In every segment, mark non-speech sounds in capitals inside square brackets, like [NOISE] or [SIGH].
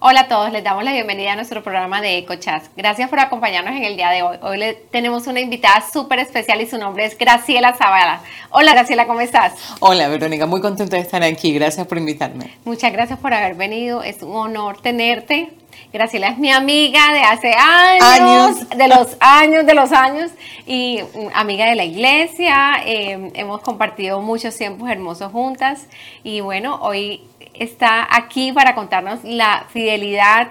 Hola a todos, les damos la bienvenida a nuestro programa de EcoChat. Gracias por acompañarnos en el día de hoy. Hoy le tenemos una invitada súper especial y su nombre es Graciela Zavala. Hola Graciela, ¿cómo estás? Hola Verónica, muy contenta de estar aquí. Gracias por invitarme. Muchas gracias por haber venido. Es un honor tenerte. Graciela es mi amiga de hace años, de los [LAUGHS] años, de los años, y amiga de la iglesia. Eh, hemos compartido muchos tiempos hermosos juntas. Y bueno, hoy está aquí para contarnos la fidelidad,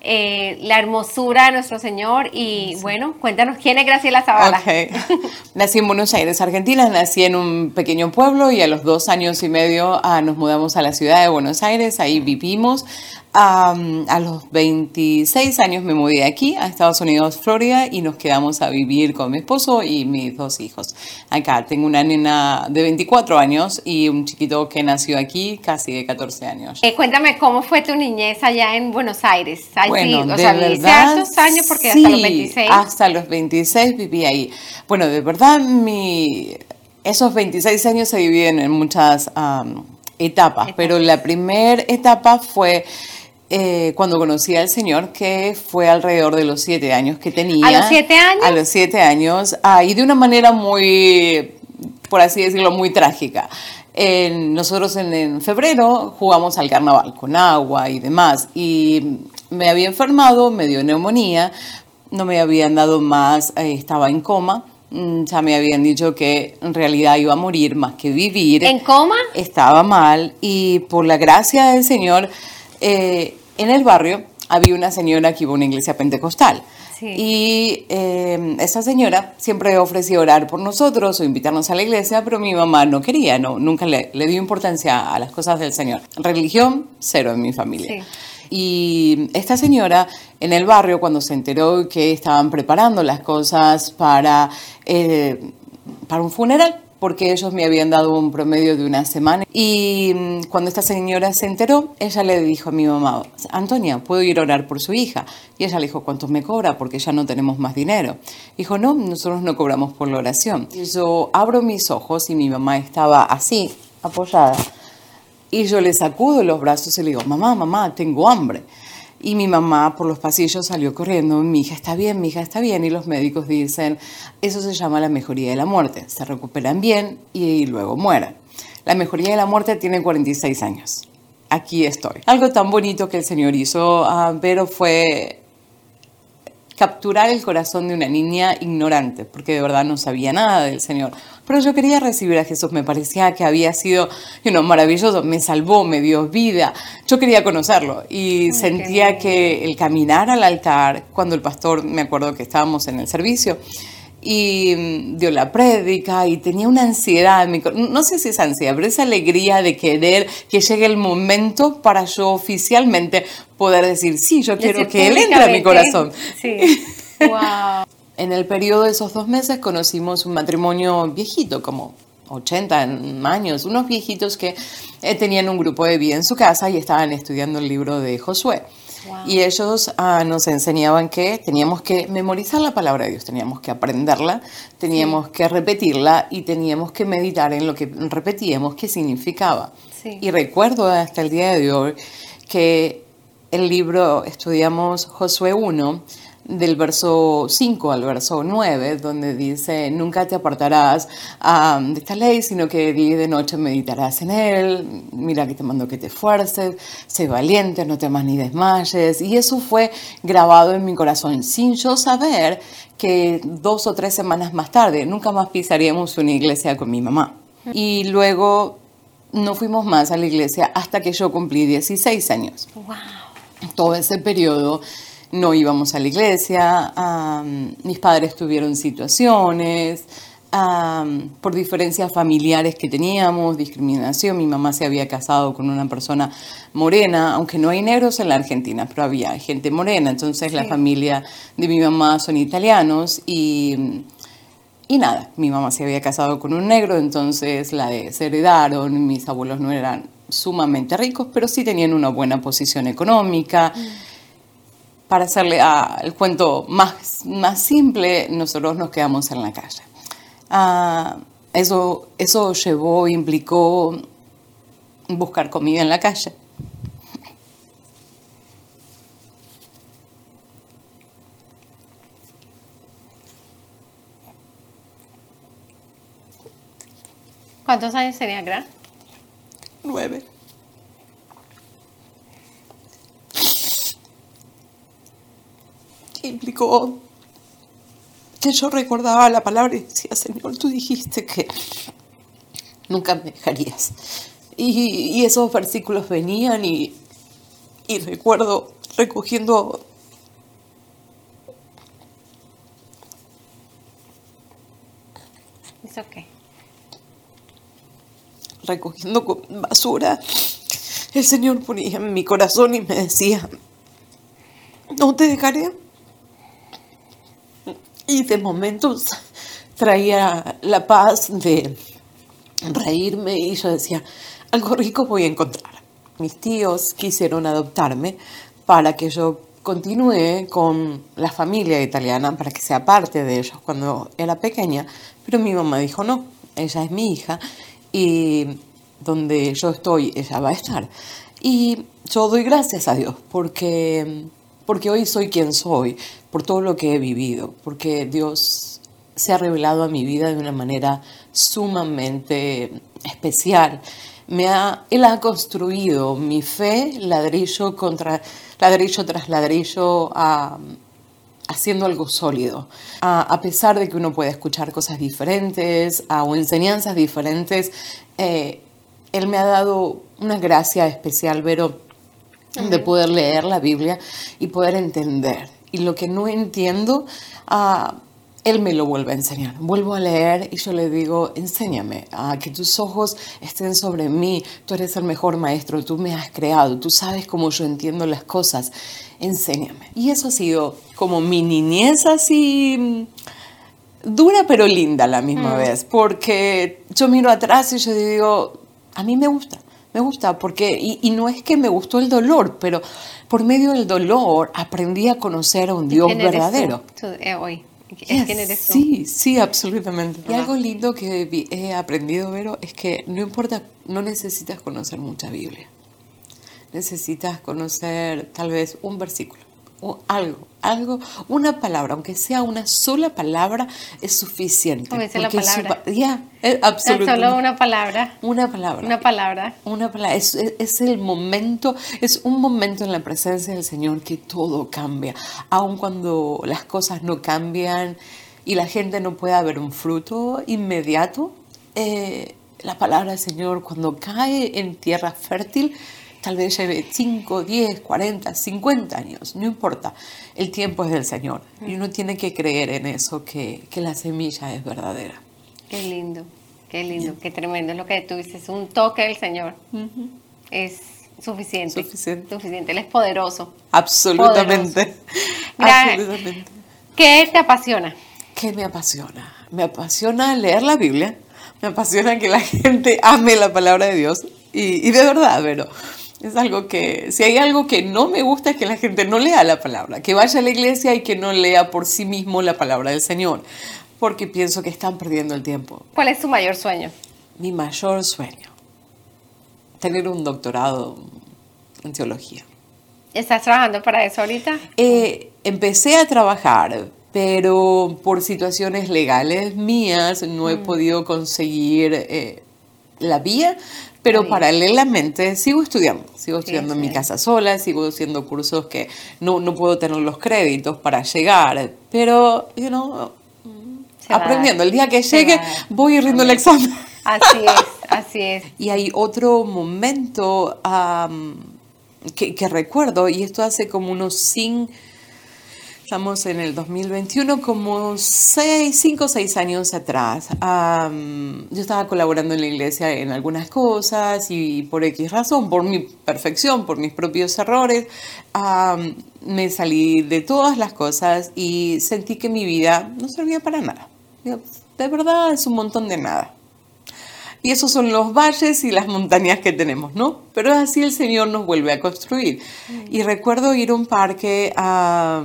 eh, la hermosura de nuestro Señor. Y bueno, cuéntanos quién es Graciela Zavala. [LAUGHS] nací en Buenos Aires, Argentina. Nací en un pequeño pueblo y a los dos años y medio ah, nos mudamos a la ciudad de Buenos Aires. Ahí vivimos a los 26 años me mudé aquí, a Estados Unidos, Florida, y nos quedamos a vivir con mi esposo y mis dos hijos. Acá tengo una nena de 24 años y un chiquito que nació aquí, casi de 14 años. Eh, cuéntame, ¿cómo fue tu niñez allá en Buenos Aires? bueno, de verdad, años? Porque hasta los 26. hasta los 26 viví ahí. Bueno, de verdad, mi, esos 26 años se dividen en muchas etapas, pero la primera etapa fue eh, cuando conocí al Señor, que fue alrededor de los siete años que tenía. ¿A los siete años? A los siete años, ah, y de una manera muy, por así decirlo, muy trágica. nosotros en, febrero jugamos al carnaval con agua y demás, y me había enfermado, me dio neumonía, no me habían dado más, eh, estaba en coma, mm, ya me habían dicho que en realidad iba a morir más que vivir. ¿En coma? Estaba mal y por la gracia del Señor eh, en el barrio había una señora que iba a una iglesia pentecostal. Y eh, esa señora siempre ofrecía orar por nosotros o invitarnos a la iglesia, pero mi mamá no quería, no, nunca le, dio importancia a las cosas del Señor. Religión, cero en mi familia. Y esta señora en el barrio, cuando se enteró que estaban preparando las cosas para, eh, para un funeral, porque ellos me habían dado un promedio de una semana. Y mm, cuando esta señora se enteró, ella le dijo a mi mamá, Antonia, ¿puedo ir a orar por su hija? Y ella le dijo, ¿cuánto me cobra? Porque ya no tenemos más dinero. Dijo, no, nosotros no cobramos por la oración. Y yo abro mis ojos y mi mamá estaba así, apoyada. Y yo le sacudo los brazos y le digo, mamá, mamá, tengo hambre. Y mi mamá por los pasillos salió corriendo, mi hija está bien, mi hija está bien, y los médicos dicen, eso se llama la mejoría de la muerte, se recuperan bien y luego mueren. La mejoría de la muerte tiene 46 años. Aquí estoy. Algo tan bonito que el Señor hizo, uh, pero fue capturar el corazón de una niña ignorante, porque de verdad no sabía nada del Señor. Pero yo quería recibir a Jesús, me parecía que había sido you maravilloso, me salvó, me dio vida. Yo quería conocerlo y sentía que el caminar al altar, cuando el pastor, me acuerdo que estábamos en el servicio, y mm, dio la prédica y tenía una ansiedad, no sé si es ansiedad, pero esa alegría de querer que llegue el momento para yo oficialmente poder decir, sí, yo quiero que él entre a mi corazón. Sí. [LAUGHS] wow. En el periodo de esos dos meses conocimos un matrimonio viejito, como 80 años, unos viejitos que eh, tenían un grupo de vida en su casa y estaban estudiando el libro de Josué. Y ellos ah, nos enseñaban que teníamos que memorizar la palabra de Dios, teníamos que aprenderla, teníamos que repetirla y teníamos que meditar en lo que repetíamos, qué significaba. Y recuerdo hasta el día de hoy que el libro, estudiamos Josué 1, del verso 5 al verso 9, donde dice, nunca te apartarás de esta ley, sino que día y de noche meditarás en él, mira que te mando que te esfuerces, sé valiente, no temas ni desmayes. Y eso fue grabado en mi corazón, sin yo saber que dos o tres semanas más tarde nunca más pisaríamos una iglesia con mi mamá. Y luego no fuimos más a la iglesia hasta que yo cumplí 16 años. Wow. Todo ese periodo no íbamos a la iglesia, mis padres tuvieron situaciones, por diferencias familiares que teníamos, discriminación, mi mamá se había casado con una persona morena, aunque no hay negros en la Argentina, pero había gente morena, entonces la familia de mi mamá son italianos y... Y nada, mi mamá se había casado con un negro, entonces la desheredaron, mis abuelos no eran sumamente ricos, pero sí tenían una buena posición económica. Mm para hacerle el cuento más, más simple, nosotros nos quedamos en la calle. Ah, eso, eso llevó, implicó buscar comida en la calle. ¿Cuántos años tenía Gran? Nueve. Implicó que yo recordaba la palabra y decía, Señor, tú dijiste que nunca me dejarías. Y, esos versículos venían y, y recuerdo recogiendo ¿Eso qué? Recogiendo basura, el Señor ponía en mi corazón y me decía, no te dejaré y de momentos traía la paz de reírme y yo decía, algo rico voy a encontrar. Mis tíos quisieron adoptarme para que yo continúe con la familia italiana, para que sea parte de ellos cuando era pequeña, pero mi mamá dijo, no, ella es mi hija y donde yo estoy, ella va a estar. Y yo doy gracias a Dios porque, porque hoy soy quien soy, por todo lo que he vivido, porque Dios se ha revelado a mi vida de una manera sumamente especial. Me ha, él ha construido mi fe ladrillo contra ladrillo tras ladrillo haciendo algo sólido. a pesar de que uno puede escuchar cosas diferentes o enseñanzas diferentes, eh, él me ha dado una gracia especial, Vero, de poder leer la Biblia y poder entender y lo que no entiendo, ah, él me lo vuelve a enseñar. Vuelvo a leer y yo le digo, enséñame, a que tus ojos estén sobre mí, tú eres el mejor maestro, tú me has creado, tú sabes cómo yo entiendo las cosas, enséñame. Y eso ha sido como mi niñez así mm, dura pero linda a la misma mm. vez, porque yo miro atrás y yo digo, a mí me gusta, me gusta, porque, y, no es que me gustó el dolor, pero por medio del dolor aprendí a conocer a un Dios verdadero. Eh, hoy? Sí, sí, absolutamente. Y algo lindo que he aprendido, Vero, es que no importa, no necesitas conocer mucha Biblia. Necesitas conocer tal vez un versículo o algo, algo, una palabra, aunque sea una sola palabra, es suficiente. Como dice la palabra. Ya, absolutamente. Solo una palabra. Una palabra. Una palabra. Una palabra. Es, es, el momento, es un momento en la presencia del Señor que todo cambia. Aun cuando las cosas no cambian y la gente no pueda ver un fruto inmediato, eh, la palabra del Señor cuando cae en tierra fértil, Tal vez lleve 5, 10, 40, 50 años, no importa. El tiempo es del Señor y uno tiene que creer en eso, que, que la semilla es verdadera. Qué lindo, qué lindo, qué tremendo lo que tú dices. Un toque del Señor es suficiente. Suficiente. Suficiente. Él es poderoso. Absolutamente. Absolutamente. ¿Qué te apasiona? ¿Qué me apasiona? Me apasiona leer la Biblia. Me apasiona que la [LAUGHS] gente ame la palabra de Dios. Y, y de verdad, pero es algo que, si hay algo que no me gusta es que la gente no lea la palabra, que vaya a la iglesia y que no lea por sí mismo la palabra del Señor, porque pienso que están perdiendo el tiempo. ¿Cuál es tu mayor sueño? Mi mayor sueño, tener un doctorado en teología. ¿Estás trabajando para eso ahorita? Eh, empecé a trabajar, pero por situaciones legales mías no he mm. podido conseguir eh, la vía, pero paralelamente sigo estudiando, sigo estudiando en mi casa sola, sigo haciendo cursos que no, no puedo tener los créditos para llegar, pero, you know, aprendiendo. El día que llegue voy a rindo el examen. Así es, [LAUGHS] así es. Y hay otro momento que, que, recuerdo, y esto hace como unos cinco Estamos en el 2021, como seis, cinco o seis años atrás. yo estaba colaborando en la iglesia en algunas cosas y por X razón, por mi perfección, por mis propios errores, me salí de todas las cosas y sentí que mi vida no servía para nada. De verdad es un montón de nada. Y esos son los valles y las montañas que tenemos, ¿no? Pero así el Señor nos vuelve a construir. Mm. Y recuerdo ir a un parque a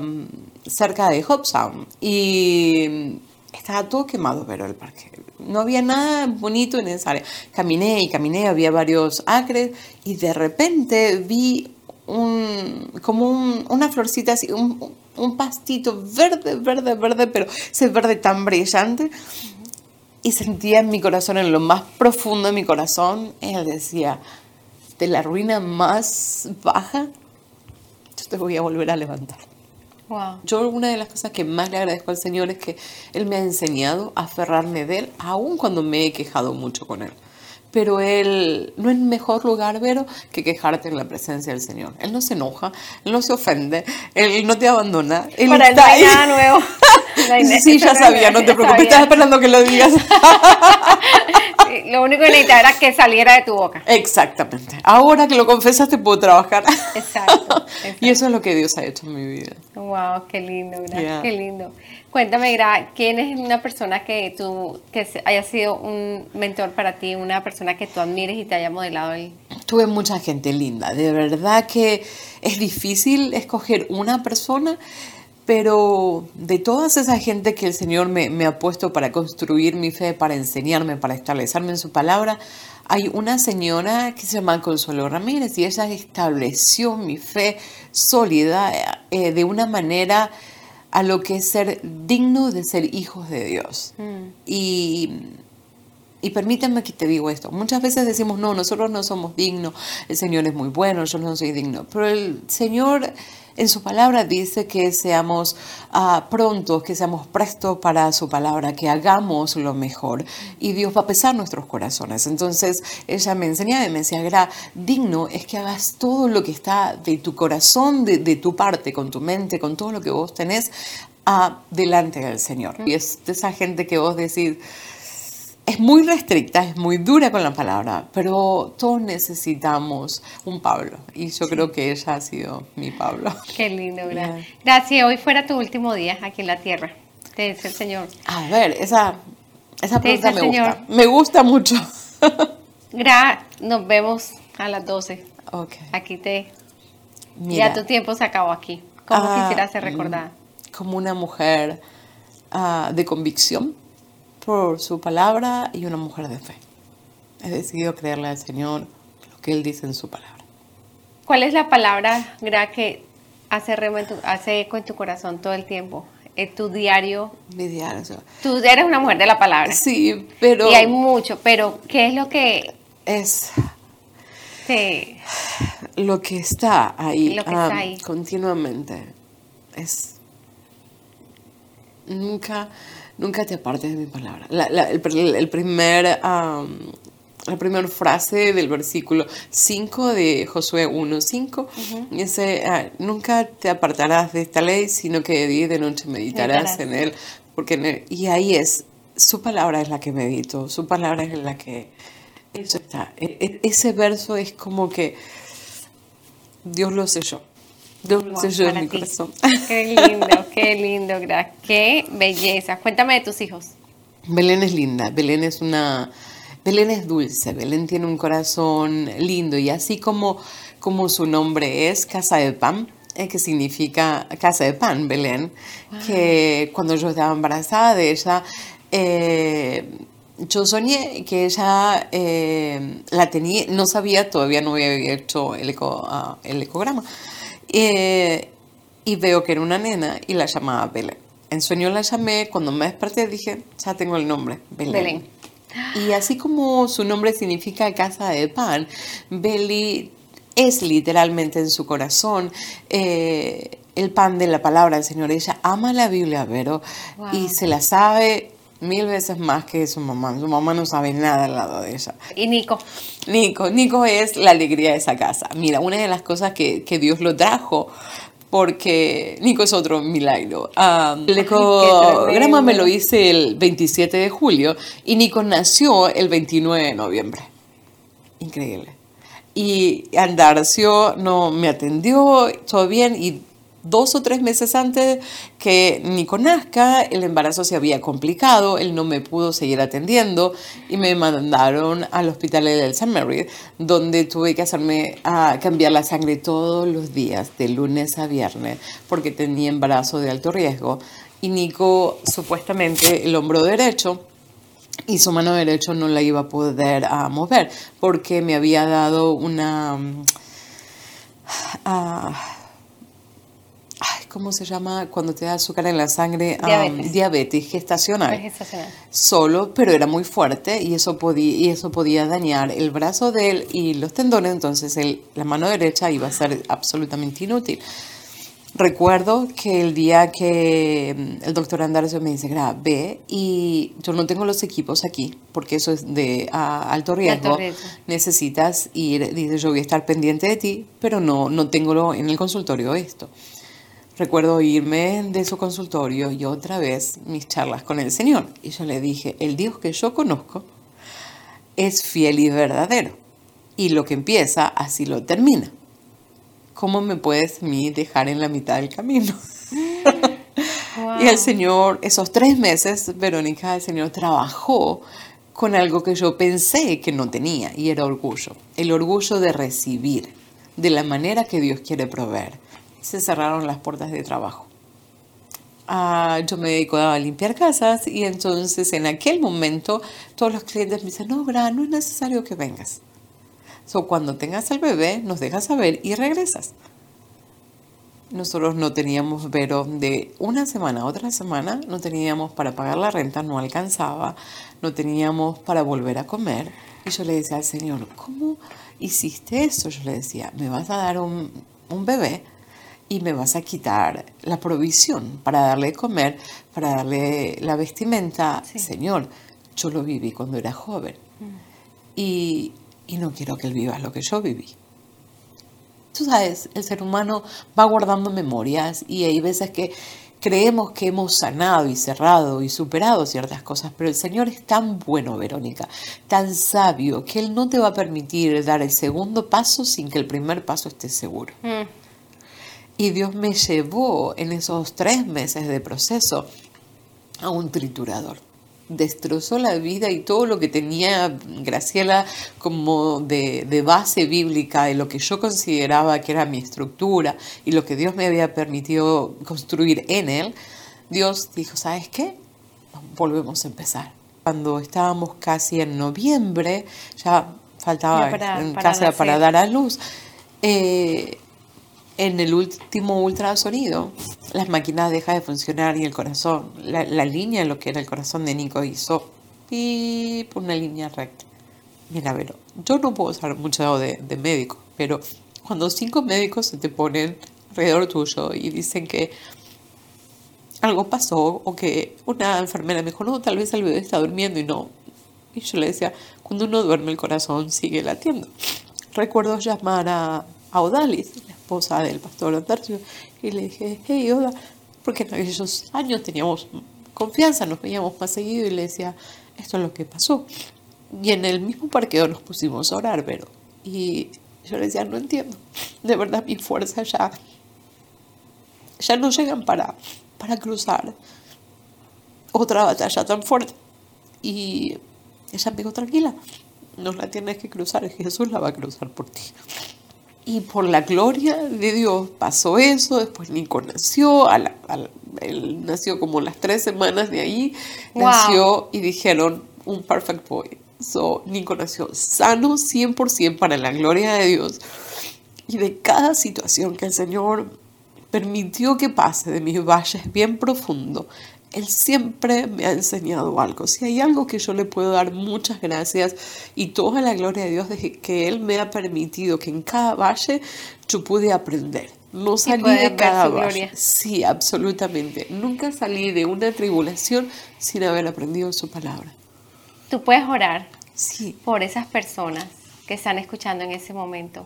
cerca de Hobson y estaba todo quemado, pero el parque. No había nada bonito en esa área. Caminé y caminé, había varios acres y de repente vi un, como una florcita así, un, pastito verde, verde, verde, pero ese verde tan brillante. y sentía en mi corazón, en lo más profundo de mi corazón, él decía, de la ruina más baja, yo te voy a volver a levantar. Wow. Yo una de las cosas que más le agradezco al Señor es que Él me ha enseñado a aferrarme de Él, aun cuando me he quejado mucho con Él. Pero Él no es mejor lugar, Vero, que quejarte en la presencia del Señor. Él no se enoja, Él no se ofende, Él no te abandona. Él Para está ahí. nada nuevo. [LAUGHS] Sí, ya sabía, no te preocupes, estaba esperando que lo digas. [LAUGHS] Lo único que necesitaba era que saliera de tu boca. Exactamente. Ahora que lo confesaste, puedo trabajar. Exacto, [LAUGHS] Y eso es lo que Dios ha hecho en mi vida. Wow, qué lindo, Gra, Yeah. qué lindo. Cuéntame, Gra, ¿quién es una persona que tú, que haya sido un mentor para ti, una persona que tú admires y te haya modelado el... Tuve mucha gente linda. De verdad que es difícil escoger una persona, pero de todas esa gente que el Señor me, me ha puesto para construir mi fe, para enseñarme, para establecerme en su palabra, hay una señora que se llama Consuelo Ramírez y ella estableció mi fe sólida eh, de una manera a lo que es ser digno de ser hijos de Dios. Y y permíteme que te digo esto. Muchas veces decimos, no, nosotros no somos dignos, el Señor es muy bueno, yo no soy digno. Pero el Señor en su palabra dice que seamos ah, prontos, que seamos prestos para su palabra, que hagamos lo mejor. Y Dios va a pesar nuestros corazones. Entonces ella me enseñaba y me decía, Gra, digno es que hagas todo lo que está de tu corazón, de, tu parte, con tu mente, con todo lo que vos tenés, ah, delante del Señor. Y es de esa gente que vos decís, es muy restricta, es muy dura con la palabra, pero todos necesitamos un Pablo. Y yo creo que ella ha sido mi Pablo. Qué lindo, Gra. Yeah. Gracias, hoy fuera tu último día aquí en la tierra. Te dice el Señor. A ver, esa, esa pregunta me Señor. gusta. Me gusta mucho. [LAUGHS] Gra, nos vemos a las 12. ok. Aquí te... Mira, Ya tu tiempo se acabó aquí. ¿Cómo ah, quisiera ser recordada? Como una mujer ah, de convicción por su palabra y una mujer de fe. He decidido creerle al Señor lo que Él dice en su palabra. ¿Cuál es la palabra, Gra, que hace, remo en tu- hace eco en tu corazón todo el tiempo? En tu diario. Mi diario. Tú eres una mujer de la palabra. Sí, pero Y hay mucho, pero ¿qué es lo que es te... lo que está ahí, Lo que está ah, ahí. continuamente es nunca nunca te apartes de mi palabra la, la- el, pr- el primer la primera frase del versículo 5 de Josué 1.5 dice ah, nunca te apartarás de esta ley sino que de día y de noche meditarás Meditarás. en él porque en él- y ahí es su palabra es la que medito su palabra es la que eso está E- e- ese verso es como que Dios lo selló. Wow, selló en para mi ti. corazón. [LAUGHS] Qué lindo, qué lindo, Gra. Qué belleza. Cuéntame de tus hijos. Belén es linda, Belén es una... Belén es dulce, Belén tiene un corazón lindo y así como, como su nombre es Casa de Pan, eh, que significa Casa de Pan, Belén, que cuando yo estaba embarazada de ella, eh, yo soñé que ella eh, la tenía, no sabía, todavía no había hecho el, eco- ah, el ecograma, eh, y veo que era una nena y la llamaba Belén. En sueño la llamé, cuando me desperté dije, ya tengo el nombre, Belén. Belén. Y así como su nombre significa casa de pan, Beli es literalmente en su corazón eh, el pan de la palabra del Señor. Ella ama la Biblia, Vero, Wow. y se la sabe mil veces más que su mamá. Su mamá no sabe nada al lado de ella. Y Nico. Nico, Nico es la alegría de esa casa. Mira, una de las cosas que, que Dios lo trajo, porque Nico es otro milagro. Ah, el ecograma me lo hice el 27 de julio y Nico nació el 29 de noviembre. Increíble. Y Andarcio no me atendió, todo bien, y dos o tres meses antes que Nico nazca, el embarazo se había complicado, él no me pudo seguir atendiendo y me mandaron al hospital del St. Mary, donde tuve que hacerme a cambiar la sangre todos los días, de lunes a viernes, porque tenía embarazo de alto riesgo. Y Nico, supuestamente, el hombro derecho, y su mano derecha no la iba a poder ah, mover porque me había dado una ah, ¿cómo se llama? Cuando te da azúcar en la sangre, diabetes, diabetes gestacional. gestacional. Solo, pero era muy fuerte y eso, podía, y eso podía dañar el brazo de él y los tendones, entonces la mano derecha iba a ser absolutamente inútil. Recuerdo que el día que mm, el doctor Andarcio me dice, ve y yo no tengo los equipos aquí, porque eso es de alto, riesgo. necesitas ir, dice, yo voy a estar pendiente de ti, pero no, no tengo en el consultorio esto. Recuerdo irme de su consultorio y otra vez mis charlas con el Señor. Y yo le dije, el Dios que yo conozco es fiel y verdadero. Y lo que empieza, así lo termina. ¿cómo me puedes mí dejar en la mitad del camino? [LAUGHS] y el Señor, esos tres meses, Verónica, el Señor trabajó con algo que yo pensé que no tenía y era orgullo. El orgullo de recibir de la manera que Dios quiere proveer. Se cerraron las puertas de trabajo. Ah, yo me dedico a limpiar casas y entonces en aquel momento todos los clientes me dicen, no, Bra, no es necesario que vengas. So, cuando tengas el bebé, nos dejas saber y regresas. Nosotros no teníamos Vero de una semana a otra semana, no teníamos para pagar la renta, no alcanzaba, no teníamos para volver a comer. Y yo le decía al Señor, ¿cómo hiciste eso? Yo le decía, me vas a dar un, un bebé y me vas a quitar la provisión para darle comer, para darle la vestimenta. Señor, yo lo viví cuando era joven. Mm. Y y no quiero que él viva lo que yo viví. Tú sabes, el ser humano va guardando memorias y hay veces que creemos que hemos sanado y cerrado y superado ciertas cosas, pero el Señor es tan bueno, Verónica, tan sabio, que Él no te va a permitir dar el segundo paso sin que el primer paso esté seguro. Mm. Y Dios me llevó en esos tres meses de proceso a un triturador destrozó la vida y todo lo que tenía Graciela como de, base bíblica, de lo que yo consideraba que era mi estructura y lo que Dios me había permitido construir en él, Dios dijo, ¿sabes qué? Volvemos a empezar. Cuando estábamos casi en noviembre, ya faltaba en casa para dar a luz, eh, en el último ultrasonido, las máquinas dejan de funcionar y el corazón, la, línea en lo que era el corazón de Nico hizo por una línea recta. Mira, pero yo no puedo saber mucho de, de médico, pero cuando cinco médicos se te ponen alrededor tuyo y dicen que algo pasó o que una enfermera me dijo, no, tal vez el bebé está durmiendo y no. Y yo le decía, cuando uno duerme el corazón sigue latiendo. Recuerdo llamar a, a Odalis, esposa del pastor Antarcio, y le dije, hey, hola, porque en aquellos años teníamos confianza, nos veíamos más seguido y le decía, esto es lo que pasó. Y en el mismo parqueo nos pusimos a orar, pero, y yo le decía, no entiendo, de verdad mi fuerza ya, ya no llegan para, para cruzar otra batalla tan fuerte. Y ella me dijo, tranquila, no la tienes que cruzar, Jesús la va a cruzar por ti. Y por la gloria de Dios pasó eso, después Nico nació, él nació como las tres semanas de ahí, nació y dijeron un perfect boy. So, Nico nació sano 100% para la gloria de Dios. Y de cada situación que el Señor permitió que pase de mis valles bien profundo, él siempre me ha enseñado algo. Si hay algo que yo le puedo dar muchas gracias y toda la gloria de Dios de que Él me ha permitido que en cada valle yo pude aprender. No salí de cada valle. Sí, absolutamente. Nunca salí de una tribulación sin haber aprendido su palabra. Tú puedes orar sí. por esas personas que están escuchando en ese momento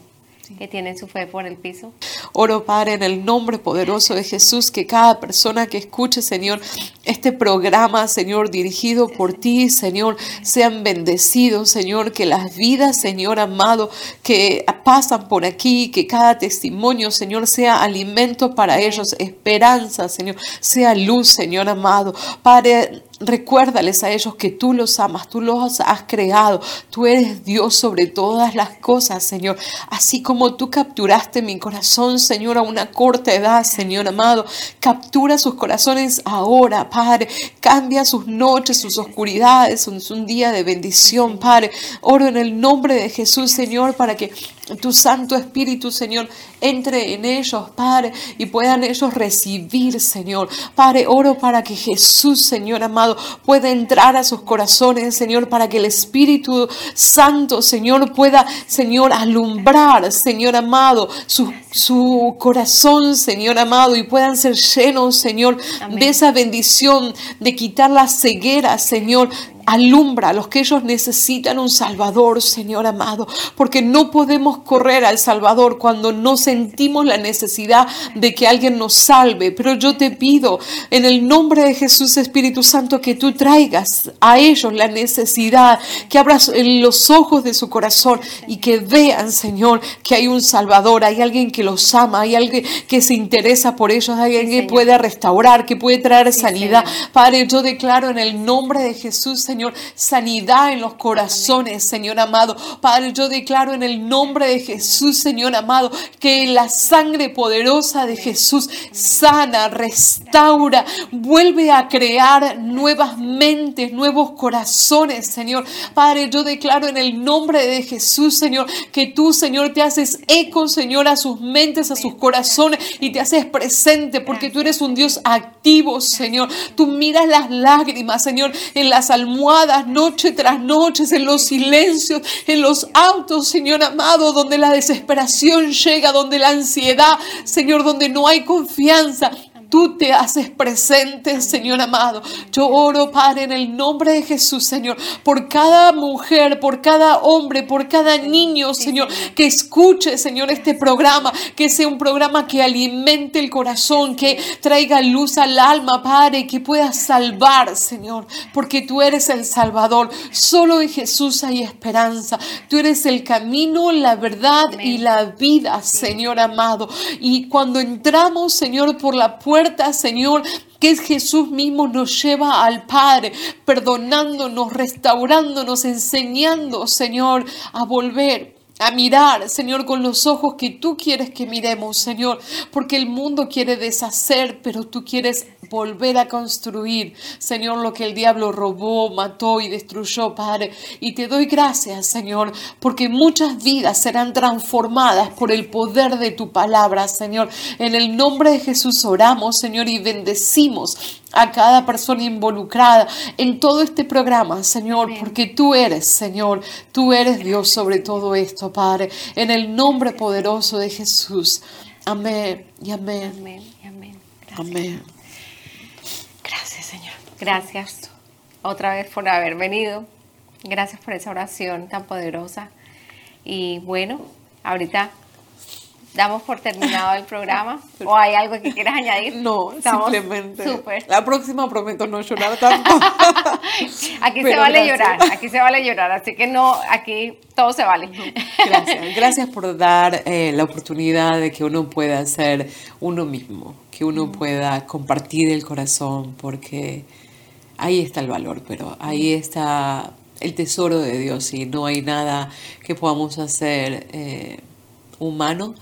que tienen su fe por el piso. Oro, Padre, en el nombre poderoso de Jesús, que cada persona que escuche, Señor, este programa, Señor, dirigido por ti, Señor, sean bendecidos, Señor, que las vidas, Señor amado, que pasan por aquí, que cada testimonio, Señor, sea alimento para ellos, esperanza, Señor, sea luz, Señor amado. Padre, Recuérdales a ellos que tú los amas, tú los has creado, tú eres Dios sobre todas las cosas, Señor. Así como tú capturaste mi corazón, Señor, a una corta edad, Señor amado, captura sus corazones ahora, Padre. Cambia sus noches, sus oscuridades, es un día de bendición, Padre. Oro en el nombre de Jesús, Señor, para que tu Santo Espíritu, Señor, entre en ellos, Padre, y puedan ellos recibir, Señor. Padre, oro para que Jesús, Señor amado, pueda entrar a sus corazones, Señor, para que el Espíritu Santo, Señor, pueda, Señor, alumbrar, Señor amado, su, su corazón, Señor amado, y puedan ser llenos, Señor, de esa bendición, de quitar la ceguera, Señor, Alumbra a los que ellos necesitan un Salvador, Señor amado, porque no podemos correr al Salvador cuando no sentimos la necesidad de que alguien nos salve. Pero yo te pido en el nombre de Jesús Espíritu Santo que tú traigas a ellos la necesidad, que abras los ojos de su corazón y que vean, Señor, que hay un Salvador, hay alguien que los ama, hay alguien que se interesa por ellos, hay alguien que puede restaurar, que puede traer sanidad. Padre, yo declaro en el nombre de Jesús, Señor, Señor, sanidad en los corazones, Señor amado. Padre, yo declaro en el nombre de Jesús, Señor amado, que la sangre poderosa de Jesús sana, restaura, vuelve a crear nuevas mentes, nuevos corazones, Señor. Padre, yo declaro en el nombre de Jesús, Señor, que tú, Señor, te haces eco, Señor, a sus mentes, a sus corazones y te haces presente porque tú eres un Dios activo, Señor. Tú miras las lágrimas, Señor, en las almohadas noche tras noche, en los silencios, en los autos, Señor amado, donde la desesperación llega, donde la ansiedad, Señor, donde no hay confianza tú te haces presente, Señor amado. Yo oro, Padre, en el nombre de Jesús, Señor, por cada mujer, por cada hombre, por cada niño, Señor, que escuche, Señor, este programa, que sea un programa que alimente el corazón, que traiga luz al alma, Padre, que pueda salvar, Señor, porque tú eres el Salvador. Solo en Jesús hay esperanza. Tú eres el camino, la verdad y la vida, Señor amado. Y cuando entramos, Señor, por la puerta, Señor, que es Jesús mismo nos lleva al Padre, perdonándonos, restaurándonos, enseñando, Señor, a volver a mirar, Señor, con los ojos que tú quieres que miremos, Señor, porque el mundo quiere deshacer, pero tú quieres volver a construir, Señor, lo que el diablo robó, mató y destruyó, Padre. Y te doy gracias, Señor, porque muchas vidas serán transformadas por el poder de tu palabra, Señor. En el nombre de Jesús oramos, Señor, y bendecimos a cada persona involucrada en todo este programa, Señor, porque tú eres, Señor, tú eres Dios sobre todo esto, Padre, en el nombre poderoso de Jesús. Amén y amén. Amén y amén. Gracias. Amén. Gracias, Señor. Gracias otra vez por haber venido. Gracias por esa oración tan poderosa. Y bueno, ahorita damos por terminado el programa. [LAUGHS] ¿O hay algo que quieras añadir? No, simplemente. La próxima prometo no llorar tanto. [LAUGHS] aquí se vale llorar, aquí se vale llorar, así que no, aquí todo se vale. Gracias, gracias por dar eh, la oportunidad de que uno pueda ser uno mismo, que uno pueda compartir el corazón, porque ahí está el valor, pero ahí está el tesoro de Dios y no hay nada que podamos hacer eh, humano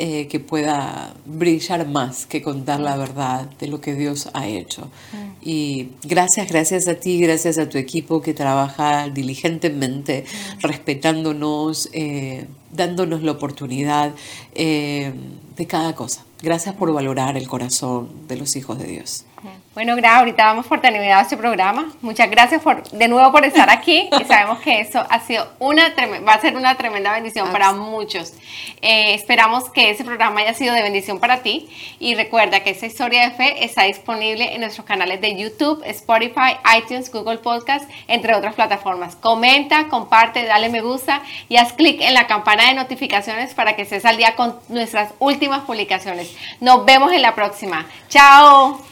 eh, que pueda brillar más que contar la verdad de lo que Dios ha hecho. Mm. Y gracias, gracias a ti, gracias a tu equipo que trabaja diligentemente, mm. respetándonos, eh, dándonos la oportunidad eh, de cada cosa. Gracias por valorar el corazón de los hijos de Dios. Bueno, gracias. Ahorita vamos por terminar este programa. Muchas gracias por, de nuevo por estar aquí. Y sabemos que eso ha sido una va a ser una tremenda bendición para muchos. Eh, esperamos que ese programa haya sido de bendición para ti. Y recuerda que esta historia de fe está disponible en nuestros canales de YouTube, Spotify, iTunes, Google Podcast, entre otras plataformas. Comenta, comparte, dale me gusta y haz clic en la campana de notificaciones para que estés al día con nuestras últimas publicaciones. Nos vemos en la próxima. Chao.